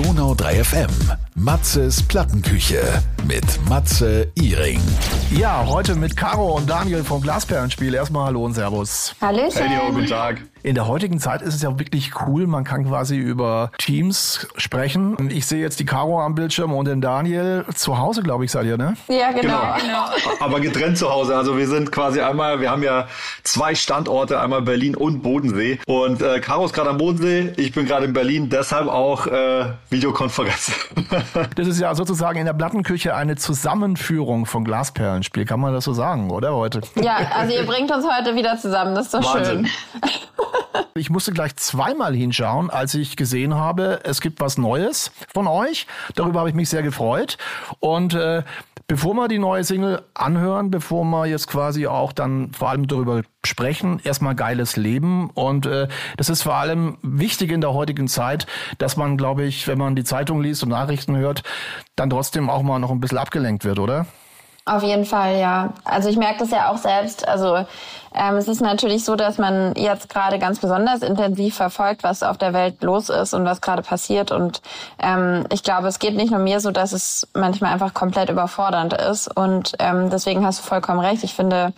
Donau 3 FM. Matzes Plattenküche mit Matze Iring. Ja, heute mit Caro und Daniel vom Glasperlenspiel. Erstmal Hallo und Servus. Hallöchen. Hey, yo, guten Tag. In der heutigen Zeit ist es ja wirklich cool. Man kann quasi über Teams sprechen. Ich sehe jetzt die Caro am Bildschirm und den Daniel zu Hause, glaube ich, seid ihr, ne? Ja, genau. Genau. Aber getrennt zu Hause. Also wir sind quasi einmal, wir haben ja zwei Standorte, einmal Berlin und Bodensee. Und äh, Caro ist gerade am Bodensee, ich bin gerade in Berlin, deshalb auch äh, Videokonferenz. Das ist ja sozusagen in der Plattenküche eine Zusammenführung von Glasperlenspiel. Kann man das so sagen, oder heute? Ja, also ihr bringt uns heute wieder zusammen. Das ist doch Wahnsinn. schön. Ich musste gleich zweimal hinschauen, als ich gesehen habe, es gibt was Neues von euch. Darüber habe ich mich sehr gefreut. Und äh, bevor wir die neue Single anhören, bevor wir jetzt quasi auch dann vor allem darüber sprechen, erstmal geiles Leben. Und äh, das ist vor allem wichtig in der heutigen Zeit, dass man, glaube ich, wenn man die Zeitung liest und Nachrichten hört, dann trotzdem auch mal noch ein bisschen abgelenkt wird, oder? Auf jeden Fall, ja. Also ich merke das ja auch selbst. Also ähm, es ist natürlich so, dass man jetzt gerade ganz besonders intensiv verfolgt, was auf der Welt los ist und was gerade passiert. Und ähm, ich glaube, es geht nicht nur mir so, dass es manchmal einfach komplett überfordernd ist. Und ähm, deswegen hast du vollkommen recht. Ich finde,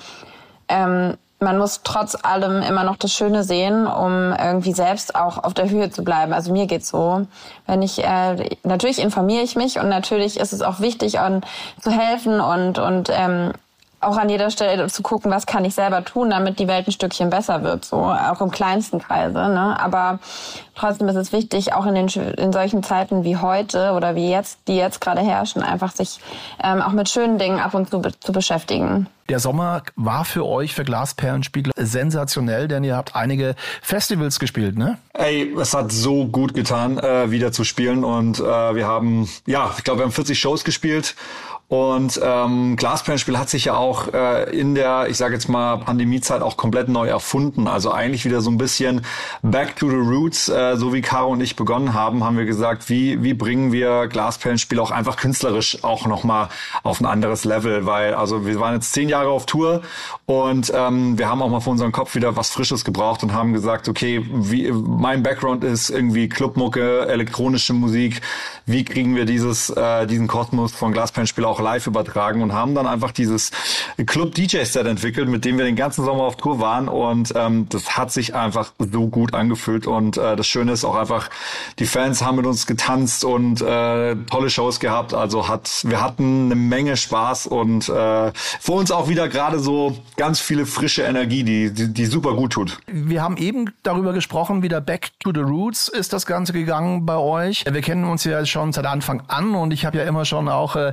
ähm, man muss trotz allem immer noch das Schöne sehen, um irgendwie selbst auch auf der Höhe zu bleiben. Also mir geht's so. Wenn ich äh, natürlich informiere ich mich und natürlich ist es auch wichtig, an, zu helfen und und ähm, auch an jeder Stelle zu gucken, was kann ich selber tun, damit die Welt ein Stückchen besser wird, so auch im kleinsten Kreise. Ne? Aber trotzdem ist es wichtig, auch in den in solchen Zeiten wie heute oder wie jetzt, die jetzt gerade herrschen, einfach sich ähm, auch mit schönen Dingen ab und zu be zu beschäftigen. Der Sommer war für euch, für Glasperlenspiegel, sensationell, denn ihr habt einige Festivals gespielt, ne? Ey, es hat so gut getan, äh, wieder zu spielen. Und äh, wir haben, ja, ich glaube, wir haben 40 Shows gespielt. Und ähm, Glasperlenspiel hat sich ja auch äh, in der, ich sage jetzt mal, Pandemiezeit auch komplett neu erfunden. Also eigentlich wieder so ein bisschen back to the roots, äh, so wie Caro und ich begonnen haben, haben wir gesagt, wie, wie bringen wir Glasperlenspiel auch einfach künstlerisch auch nochmal auf ein anderes Level. Weil, also wir waren jetzt zehn Jahre auf Tour und ähm, wir haben auch mal für unseren Kopf wieder was Frisches gebraucht und haben gesagt, okay, wie, mein Background ist irgendwie Clubmucke, elektronische Musik. Wie kriegen wir dieses, äh, diesen Kosmos von Glasperlenspiel auch live übertragen und haben dann einfach dieses Club DJ Set entwickelt, mit dem wir den ganzen Sommer auf Tour waren und ähm, das hat sich einfach so gut angefühlt und äh, das Schöne ist auch einfach, die Fans haben mit uns getanzt und äh, tolle Shows gehabt, also hat wir hatten eine Menge Spaß und äh, für uns auch wieder gerade so ganz viele frische Energie, die, die die super gut tut. Wir haben eben darüber gesprochen, wieder back to the roots ist das Ganze gegangen bei euch. Wir kennen uns ja schon seit Anfang an und ich habe ja immer schon auch äh,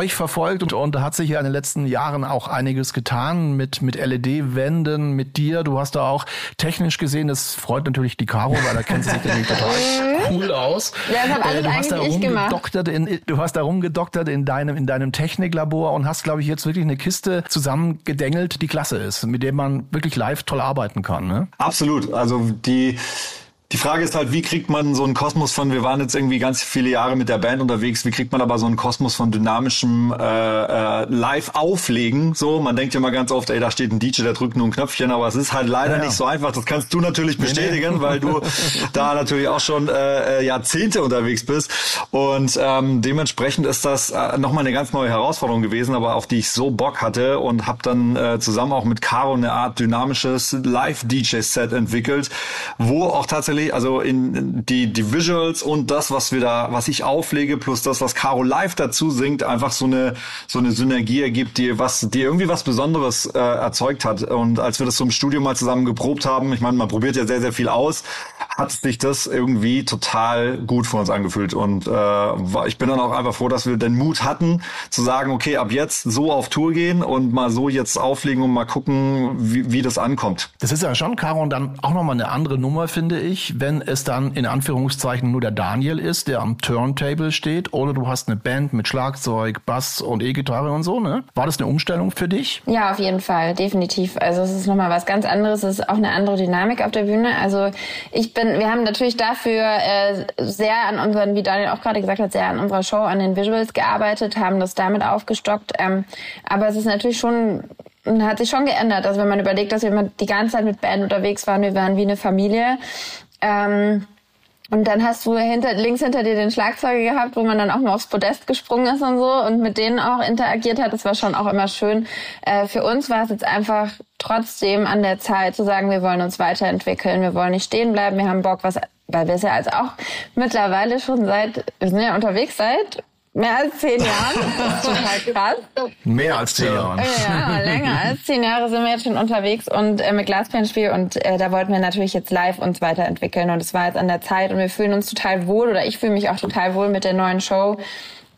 euch verfolgt und, und da hat sich ja in den letzten Jahren auch einiges getan mit, mit LED-Wänden, mit dir. Du hast da auch technisch gesehen, das freut natürlich die Caro, weil da kennt sie sich natürlich total cool aus. Ja, das hat alles du hast da rumgedoktert in, du hast da rumgedoktert in deinem, in deinem Techniklabor und hast, glaube ich, jetzt wirklich eine Kiste zusammengedengelt, die klasse ist, mit der man wirklich live toll arbeiten kann. Ne? Absolut. Also die die Frage ist halt, wie kriegt man so einen Kosmos von, wir waren jetzt irgendwie ganz viele Jahre mit der Band unterwegs, wie kriegt man aber so einen Kosmos von dynamischem äh, äh, Live-Auflegen? So, man denkt ja mal ganz oft, ey, da steht ein DJ, der drückt nur ein Knöpfchen, aber es ist halt leider Ja, nicht so einfach. Das kannst du natürlich bestätigen, weil du da natürlich auch schon äh, äh, Jahrzehnte unterwegs bist. Und ähm, dementsprechend ist das äh, nochmal eine ganz neue Herausforderung gewesen, aber auf die ich so Bock hatte und habe dann äh, zusammen auch mit Caro eine Art dynamisches Live-DJ-Set entwickelt, wo auch tatsächlich, also in die, die Visuals und das, was wir da, was ich auflege, plus das, was Caro live dazu singt, einfach so eine so eine Synergie ergibt, die was, die irgendwie was Besonderes äh, erzeugt hat. Und als wir das so im Studio mal zusammen geprobt haben, ich meine, man probiert ja sehr, sehr viel aus, hat sich das irgendwie total gut für uns angefühlt. Und äh, ich bin dann auch einfach froh, dass wir den Mut hatten, zu sagen, okay, ab jetzt so auf Tour gehen und mal so jetzt auflegen und mal gucken, wie, wie das ankommt. Das ist ja schon, Caro, und dann auch nochmal eine andere Nummer, finde ich, wenn es dann in Anführungszeichen nur der Daniel ist, der am Turntable steht, oder du hast eine Band mit Schlagzeug, Bass und E-Gitarre und so, ne? War das eine Umstellung für dich? Ja, auf jeden Fall, definitiv. Also es ist nochmal was ganz anderes, es ist auch eine andere Dynamik auf der Bühne. Also ich bin, wir haben natürlich dafür äh, sehr an unseren, wie Daniel auch gerade gesagt hat, sehr an unserer Show, an den Visuals gearbeitet, haben das damit aufgestockt. Ähm, aber es ist natürlich schon hat sich schon geändert. Also wenn man überlegt, dass wir immer die ganze Zeit mit Band unterwegs waren, wir waren wie eine Familie. Ähm, Und dann hast du hinter, links hinter dir den Schlagzeuger gehabt, wo man dann auch mal aufs Podest gesprungen ist und so und mit denen auch interagiert hat. Das war schon auch immer schön. Äh, für uns war es jetzt einfach trotzdem an der Zeit zu sagen, wir wollen uns weiterentwickeln, wir wollen nicht stehen bleiben, wir haben Bock, was, weil wir es ja also auch mittlerweile schon seit, wir sind ja unterwegs seit Mehr als zehn Jahren. Das ist total krass. Mehr als zehn Jahre. Ja, länger als zehn Jahre sind wir jetzt schon unterwegs und äh, mit Glasperlenspiel und äh, da wollten wir natürlich jetzt live uns weiterentwickeln und es war jetzt an der Zeit und wir fühlen uns total wohl oder ich fühle mich auch total wohl mit der neuen Show.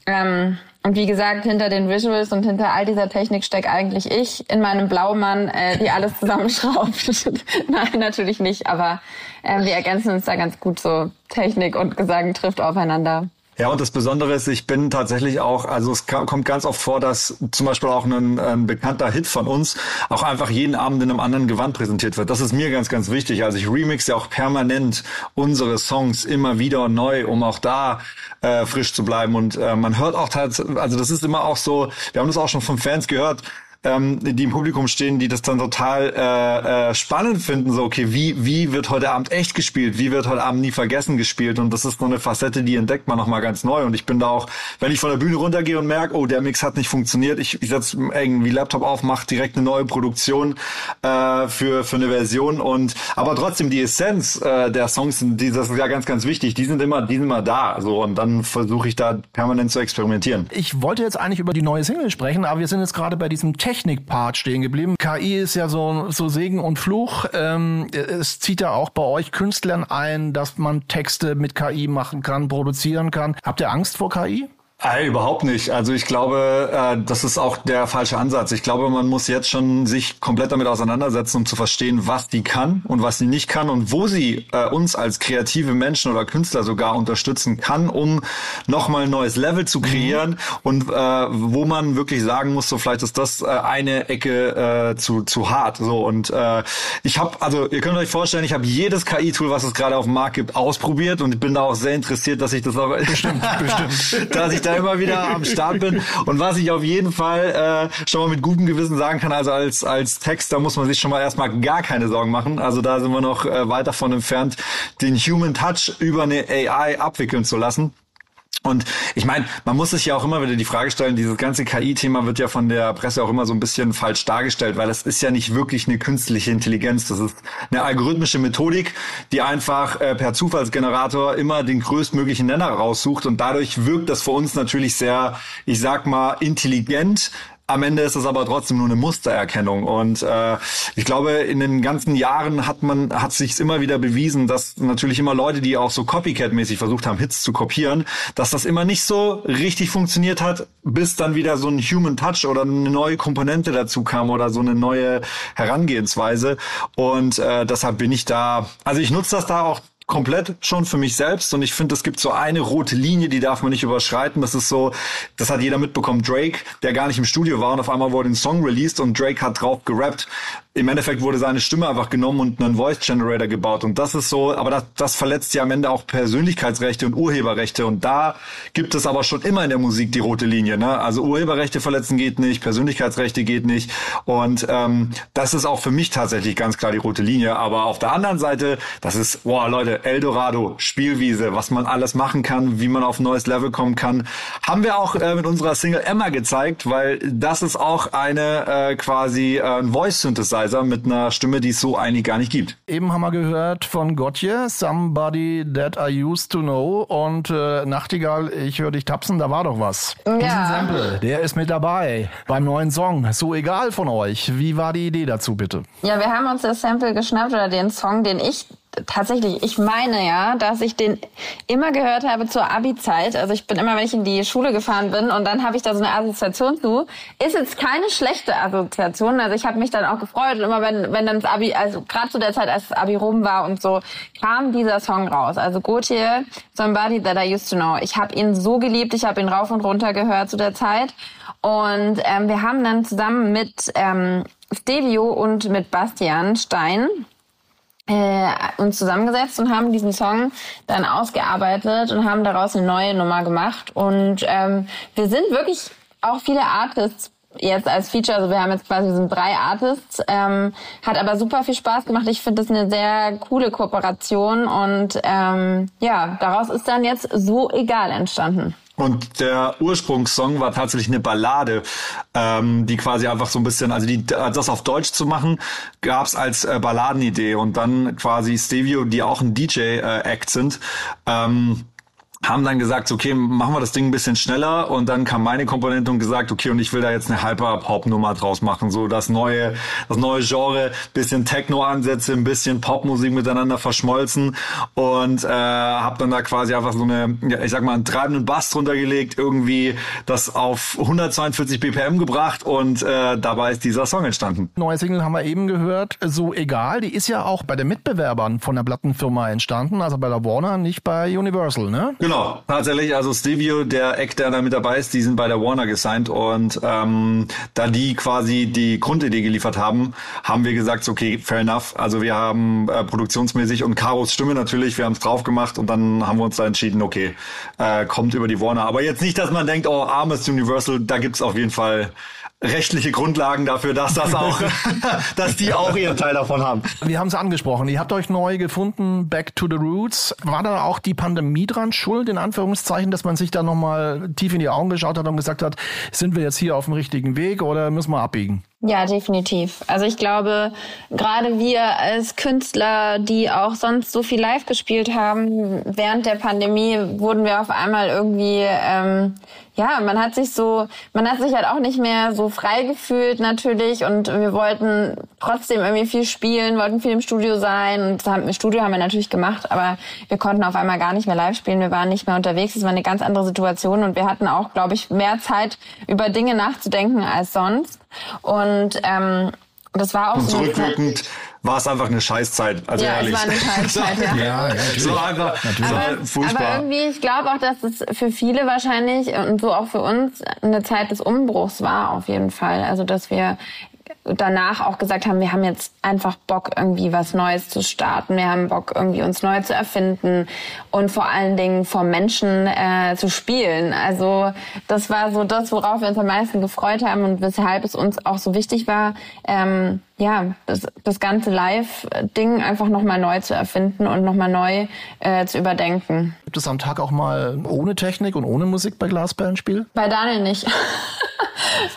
Ähm, und wie gesagt, hinter den Visuals und hinter all dieser Technik steckt eigentlich ich in meinem Blaumann, äh, die alles zusammenschraubt. Nein, natürlich nicht, aber äh, wir ergänzen uns da ganz gut so. Technik und Gesang trifft aufeinander. Ja, und das Besondere ist, ich bin tatsächlich auch, also es kommt ganz oft vor, dass zum Beispiel auch ein, ein, bekannter Hit von uns auch einfach jeden Abend in einem anderen Gewand präsentiert wird. Das ist mir ganz, ganz wichtig. Also ich remixe ja auch permanent unsere Songs immer wieder neu, um auch da äh, frisch zu bleiben. Und äh, man hört auch tatsächlich, also das ist immer auch so, wir haben das auch schon von Fans gehört, ähm, die im Publikum stehen, die das dann total äh, äh, spannend finden. So, okay, wie, wie wird heute Abend echt gespielt? Wie wird heute Abend nie vergessen gespielt? Und das ist so eine Facette, die entdeckt man nochmal ganz neu. Und ich bin da auch, wenn ich von der Bühne runtergehe und merke, oh, der Mix hat nicht funktioniert, ich, ich setze irgendwie Laptop auf, mache direkt eine neue Produktion äh, für, für eine Version. Und aber trotzdem die Essenz äh, der Songs, die, das ist ja ganz, ganz wichtig, die sind immer, die sind immer da. So, und dann versuche ich da permanent zu experimentieren. Ich wollte jetzt eigentlich über die neue Single sprechen, aber wir sind jetzt gerade bei diesem Text Technik-Part stehen geblieben. KI ist ja so, so Segen und Fluch. Ähm, es zieht ja auch bei euch Künstlern ein, dass man Texte mit KI machen kann, produzieren kann. Habt ihr Angst vor KI? Hey, überhaupt nicht. Also ich glaube, äh, das ist auch der falsche Ansatz. Ich glaube, man muss jetzt schon sich komplett damit auseinandersetzen, um zu verstehen, was die kann und was sie nicht kann und wo sie äh, uns als kreative Menschen oder Künstler sogar unterstützen kann, um nochmal ein neues Level zu kreieren mhm. und äh, wo man wirklich sagen muss, so vielleicht ist das äh, eine Ecke äh, zu, zu hart. So und äh, ich habe, also ihr könnt euch vorstellen, ich habe jedes KI-Tool, was es gerade auf dem Markt gibt, ausprobiert und ich bin da auch sehr interessiert, dass ich das auch bestimmt, bestimmt, dass ich da immer wieder am Start bin. Und was ich auf jeden Fall äh, schon mal mit gutem Gewissen sagen kann, also als, als Texter muss man sich schon mal erstmal gar keine Sorgen machen. Also da sind wir noch äh, weit davon entfernt, den Human Touch über eine AI abwickeln zu lassen. Und ich meine, man muss sich ja auch immer wieder die Frage stellen, dieses ganze KI-Thema wird ja von der Presse auch immer so ein bisschen falsch dargestellt, weil es ist ja nicht wirklich eine künstliche Intelligenz. Das ist eine algorithmische Methodik, die einfach äh, per Zufallsgenerator immer den größtmöglichen Nenner raussucht und dadurch wirkt das für uns natürlich sehr, ich sag mal, intelligent, am Ende ist es aber trotzdem nur eine Mustererkennung. Und äh, ich glaube, in den ganzen Jahren hat man, hat sich immer wieder bewiesen, dass natürlich immer Leute, die auch so Copycat-mäßig versucht haben, Hits zu kopieren, dass das immer nicht so richtig funktioniert hat, bis dann wieder so ein Human Touch oder eine neue Komponente dazu kam oder so eine neue Herangehensweise. Und äh, deshalb bin ich da, also ich nutze das da auch komplett schon für mich selbst und ich finde, es gibt so eine rote Linie, die darf man nicht überschreiten. Das ist so, das hat jeder mitbekommen. Drake, der gar nicht im Studio war und auf einmal wurde ein Song released und Drake hat drauf gerappt im Endeffekt wurde seine Stimme einfach genommen und einen Voice Generator gebaut. Und das ist so, aber das, das verletzt ja am Ende auch Persönlichkeitsrechte und Urheberrechte. Und da gibt es aber schon immer in der Musik die rote Linie. Ne? Also Urheberrechte verletzen geht nicht, Persönlichkeitsrechte geht nicht. Und ähm, das ist auch für mich tatsächlich ganz klar die rote Linie. Aber auf der anderen Seite, das ist, boah Leute, Eldorado, Spielwiese, was man alles machen kann, wie man auf ein neues Level kommen kann, haben wir auch äh, mit unserer Single Emma gezeigt, weil das ist auch eine äh, quasi äh, ein Voice Synthesizer mit einer Stimme, die es so eigentlich gar nicht gibt. Eben haben wir gehört von Gotje, Somebody That I Used to Know und äh, Nachtigall, ich höre dich tapsen, da war doch was. Ja. Diesen Sample, der ist mit dabei beim neuen Song. So egal von euch. Wie war die Idee dazu bitte? Ja, wir haben uns das Sample geschnappt oder den Song, den ich tatsächlich, ich meine ja, dass ich den immer gehört habe zur Abi-Zeit. Also ich bin immer, wenn ich in die Schule gefahren bin und dann habe ich da so eine Assoziation zu. Ist jetzt keine schlechte Assoziation. Also ich habe mich dann auch gefreut und immer wenn, wenn dann das Abi, also gerade zu der Zeit, als das Abi rum war und so, kam dieser Song raus. Also Gautier, Somebody That I Used to Know. Ich habe ihn so geliebt, ich habe ihn rauf und runter gehört zu der Zeit. Und ähm, wir haben dann zusammen mit ähm, Stevio und mit Bastian Stein äh, uns zusammengesetzt und haben diesen Song dann ausgearbeitet und haben daraus eine neue Nummer gemacht. Und ähm, wir sind wirklich auch viele Artists jetzt als Feature, also wir haben jetzt quasi, wir sind drei Artists, ähm, hat aber super viel Spaß gemacht. Ich finde das eine sehr coole Kooperation und ähm, ja, daraus ist dann jetzt so egal entstanden. Und der Ursprungssong war tatsächlich eine Ballade, ähm, die quasi einfach so ein bisschen, also die, das auf Deutsch zu machen, gab's als äh, Balladenidee. Und dann quasi Stevio, die auch ein DJ-Act äh, sind, ähm, haben dann gesagt, okay, machen wir das Ding ein bisschen schneller und dann kam meine Komponente und gesagt, okay, und ich will da jetzt eine Hyper-Pop-Nummer draus machen, so das neue, das neue Genre, bisschen Techno-Ansätze, ein bisschen Popmusik miteinander verschmolzen und äh, habe dann da quasi einfach so eine, ja, ich sag mal, einen treibenden Bass drunter gelegt, irgendwie das auf 142 BPM gebracht und äh, dabei ist dieser Song entstanden. Neue Single haben wir eben gehört, so egal, die ist ja auch bei den Mitbewerbern von der Plattenfirma entstanden, also bei der Warner, nicht bei Universal, ne? Genau. Genau, tatsächlich. Also Stevio, der Eck, der da mit dabei ist, die sind bei der Warner gesigned und ähm, da die quasi die Grundidee geliefert haben, haben wir gesagt, okay, fair enough. Also wir haben äh, produktionsmäßig und Karos Stimme natürlich, wir haben es drauf gemacht und dann haben wir uns da entschieden, okay, äh, kommt über die Warner. Aber jetzt nicht, dass man denkt, oh, armes Universal, da gibt's auf jeden Fall rechtliche Grundlagen dafür, dass das auch, dass die auch ihren Teil davon haben. Wir haben es angesprochen. Ihr habt euch neu gefunden, Back to the Roots. War da auch die Pandemie dran schuld, in Anführungszeichen, dass man sich da nochmal tief in die Augen geschaut hat und gesagt hat, sind wir jetzt hier auf dem richtigen Weg oder müssen wir abbiegen? Ja, definitiv. Also ich glaube, gerade wir als Künstler, die auch sonst so viel live gespielt haben, während der Pandemie wurden wir auf einmal irgendwie, ähm, ja, man hat sich so, man hat sich halt auch nicht mehr so frei gefühlt natürlich und wir wollten trotzdem irgendwie viel spielen, wollten viel im Studio sein und das im Studio haben wir natürlich gemacht, aber wir konnten auf einmal gar nicht mehr live spielen, wir waren nicht mehr unterwegs, es war eine ganz andere Situation und wir hatten auch, glaube ich, mehr Zeit über Dinge nachzudenken als sonst. Und ähm, das war auch und so. Zurückwirkend war es einfach eine Scheißzeit. Also ja, ehrlich. es war eine Scheißzeit, ja. ja. So einfach, natürlich. Aber, furchtbar. aber irgendwie, ich glaube auch, dass es für viele wahrscheinlich und so auch für uns eine Zeit des Umbruchs war auf jeden Fall. Also dass wir danach auch gesagt haben, wir haben jetzt einfach Bock, irgendwie was Neues zu starten. Wir haben Bock, irgendwie uns neu zu erfinden und vor allen Dingen vor Menschen äh, zu spielen. Also das war so das, worauf wir uns am meisten gefreut haben und weshalb es uns auch so wichtig war, ähm, ja, das, das ganze Live-Ding einfach nochmal neu zu erfinden und nochmal neu äh, zu überdenken. Gibt es am Tag auch mal ohne Technik und ohne Musik bei Glasperlenspiel? Bei Daniel nicht.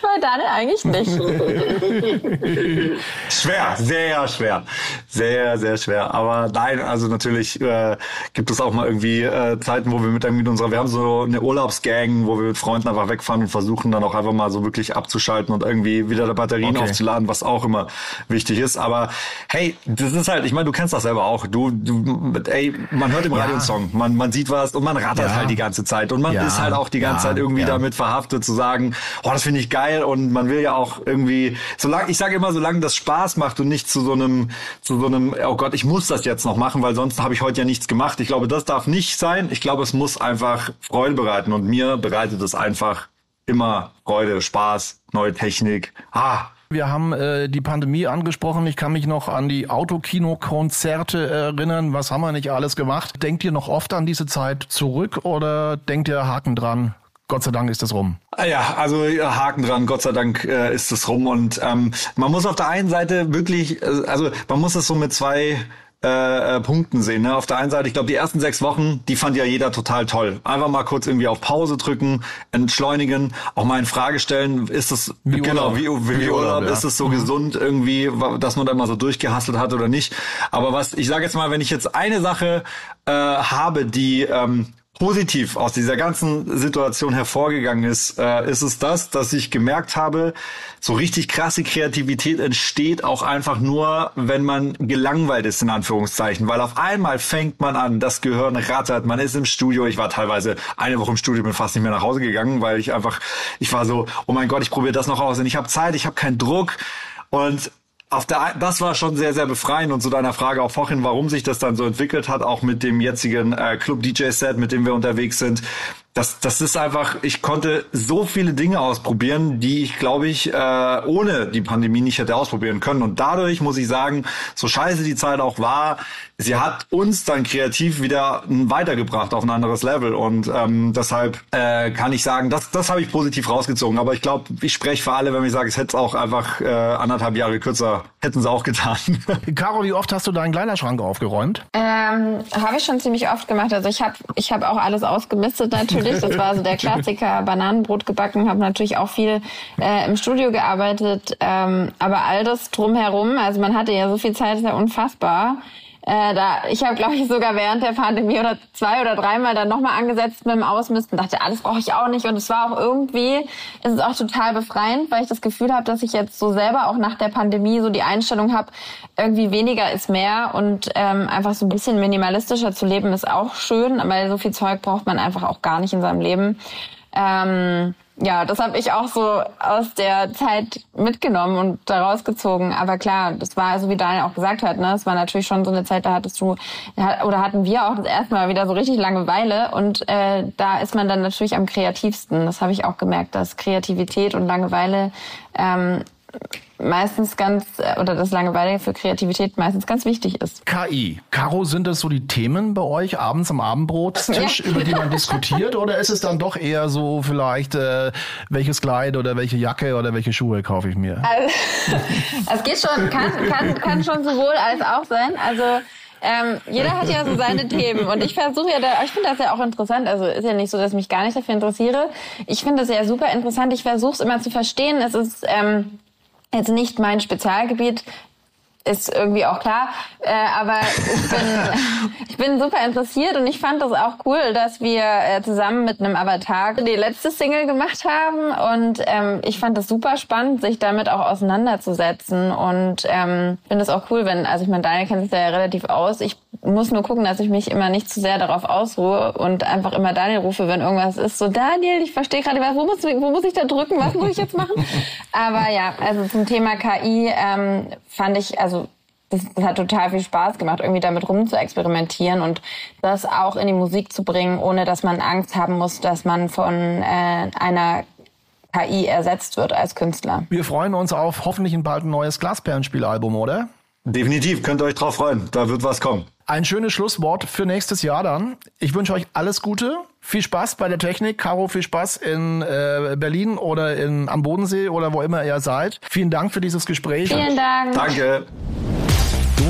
bei Daniel eigentlich nicht. schwer, sehr schwer. Sehr, sehr schwer. Aber nein, also natürlich äh, gibt es auch mal irgendwie äh, Zeiten, wo wir mit, mit unserer, wir haben so eine Urlaubsgang, wo wir mit Freunden einfach wegfahren und versuchen dann auch einfach mal so wirklich abzuschalten und irgendwie wieder Batterien okay. aufzuladen, was auch immer wichtig ist. Aber hey, das ist halt, ich meine, du kennst das selber auch. Du, du ey, man hört im Radio einen Song, man, man sieht was und man rattert ja. halt die ganze Zeit. Und man ja. ist halt auch die ganze Zeit irgendwie damit verhaftet zu sagen, oh, das finde ich geil und man will ja auch irgendwie, solange, ich sage immer, solange das Spaß macht und nicht zu so einem, zu so einem, oh Gott, ich muss das jetzt noch machen, weil sonst habe ich heute ja nichts gemacht. Ich glaube, das darf nicht sein. Ich glaube, es muss einfach Freude bereiten und mir bereitet es einfach immer Freude, Spaß, neue Technik. Ah, wir haben äh, die Pandemie angesprochen. Ich kann mich noch an die Autokino-Konzerte erinnern. Was haben wir nicht alles gemacht? Denkt ihr noch oft an diese Zeit zurück oder denkt ihr Haken dran? Gott sei Dank ist das rum. Ah ja, also Haken dran, Gott sei Dank äh, ist es rum. Und ähm, man muss auf der einen Seite wirklich, äh, also man muss es so mit zwei äh, äh, Punkten sehen. Ne? Auf der einen Seite, ich glaube, die ersten sechs Wochen, die fand ja jeder total toll. Einfach mal kurz irgendwie auf Pause drücken, entschleunigen, auch mal in Frage stellen, ist das wie genau Urlaub. wie, wie, wie Urlaub, ja. ist es so mhm. gesund irgendwie, dass man da mal so durchgehasselt hat oder nicht. Aber was, ich sage jetzt mal, wenn ich jetzt eine Sache äh, habe, die ähm, positiv aus dieser ganzen Situation hervorgegangen ist, äh, ist es das, dass ich gemerkt habe, so richtig krasse Kreativität entsteht auch einfach nur, wenn man gelangweilt ist, in Anführungszeichen. Weil auf einmal fängt man an, das Gehirn rattert, man ist im Studio. Ich war teilweise eine Woche im Studio, bin fast nicht mehr nach Hause gegangen, weil ich einfach, ich war so, oh mein Gott, ich probiere das noch aus und ich habe Zeit, ich habe keinen Druck. Und auf der, das war schon sehr, sehr befreiend und zu deiner Frage auch vorhin, warum sich das dann so entwickelt hat, auch mit dem jetzigen äh, Club DJ Set, mit dem wir unterwegs sind. Das, das ist einfach, ich konnte so viele Dinge ausprobieren, die ich, glaube ich, äh, ohne die Pandemie nicht hätte ausprobieren können. Und dadurch muss ich sagen, so scheiße die Zeit auch war, sie hat uns dann kreativ wieder weitergebracht auf ein anderes Level. Und ähm, deshalb äh, kann ich sagen, das, das habe ich positiv rausgezogen. Aber ich glaube, ich spreche für alle, wenn ich sage, es hätte es auch einfach äh, anderthalb Jahre kürzer, hätten sie auch getan. Caro, wie oft hast du deinen Kleiderschrank aufgeräumt? Ähm, habe ich schon ziemlich oft gemacht. Also ich habe ich hab auch alles ausgemistet natürlich natürlich. Das war so der Klassiker. Bananenbrot gebacken, habe natürlich auch viel äh, im Studio gearbeitet. Ähm, aber all das drumherum, also man hatte ja so viel Zeit, ist ja unfassbar. Äh, da, ich habe, glaube ich, sogar während der Pandemie oder zwei oder dreimal dann nochmal angesetzt mit dem Ausmisten. Dachte, alles brauche ich auch nicht. Und es war auch irgendwie, es ist auch total befreiend, weil ich das Gefühl habe, dass ich jetzt so selber auch nach der Pandemie so die Einstellung habe, irgendwie weniger ist mehr und ähm, einfach so ein bisschen minimalistischer zu leben ist auch schön, weil so viel Zeug braucht man einfach auch gar nicht in seinem Leben. Ähm, ja, das habe ich auch so aus der Zeit mitgenommen und daraus gezogen. Aber klar, das war, so wie Daniel auch gesagt hat, ne, es war natürlich schon so eine Zeit, da hattest du, oder hatten wir auch das erste Mal wieder so richtig Langeweile und äh, da ist man dann natürlich am kreativsten. Das habe ich auch gemerkt, dass Kreativität und Langeweile ähm, meistens ganz, äh, oder das Langeweile für Kreativität meistens ganz wichtig ist. KI. Caro, sind das so die Themen bei euch abends am Abendbrotstisch, ja. über die man diskutiert? Oder ist es dann doch eher so vielleicht, äh, welches Kleid oder welche Jacke oder welche Schuhe kaufe ich mir? Also, es geht schon, kann, kann, kann schon sowohl als auch sein. Also, ähm, jeder hat ja so seine Themen und ich versuche ja da, ich finde das ja auch interessant, also ist ja nicht so, dass ich mich gar nicht dafür interessiere. Ich finde das ja super interessant, ich versuche es immer zu verstehen. Es ist ähm, jetzt nicht mein Spezialgebiet, ist irgendwie auch klar. Äh, aber ich bin, ich bin super interessiert und ich fand das auch cool, dass wir äh, zusammen mit einem Avatar die letzte Single gemacht haben. Und ähm, ich fand das super spannend, sich damit auch auseinanderzusetzen. Und ähm, finde es auch cool, wenn, also ich meine, Daniel kennt sich da ja relativ aus. Ich muss nur gucken, dass ich mich immer nicht zu sehr darauf ausruhe und einfach immer Daniel rufe, wenn irgendwas ist. So, Daniel, ich verstehe gerade, wo muss, wo muss ich da drücken? Was muss ich jetzt machen? Aber ja, also zum Thema KI ähm, fand ich, also das, das hat total viel Spaß gemacht, irgendwie damit rum zu experimentieren und das auch in die Musik zu bringen, ohne dass man Angst haben muss, dass man von äh, einer KI ersetzt wird als Künstler. Wir freuen uns auf hoffentlich bald ein neues Glasperlenspielalbum, oder? Definitiv, könnt ihr euch drauf freuen. Da wird was kommen. Ein schönes Schlusswort für nächstes Jahr dann. Ich wünsche euch alles Gute. Viel Spaß bei der Technik. Caro, viel Spaß in äh, Berlin oder in, am Bodensee oder wo immer ihr seid. Vielen Dank für dieses Gespräch. Vielen Dank. Danke.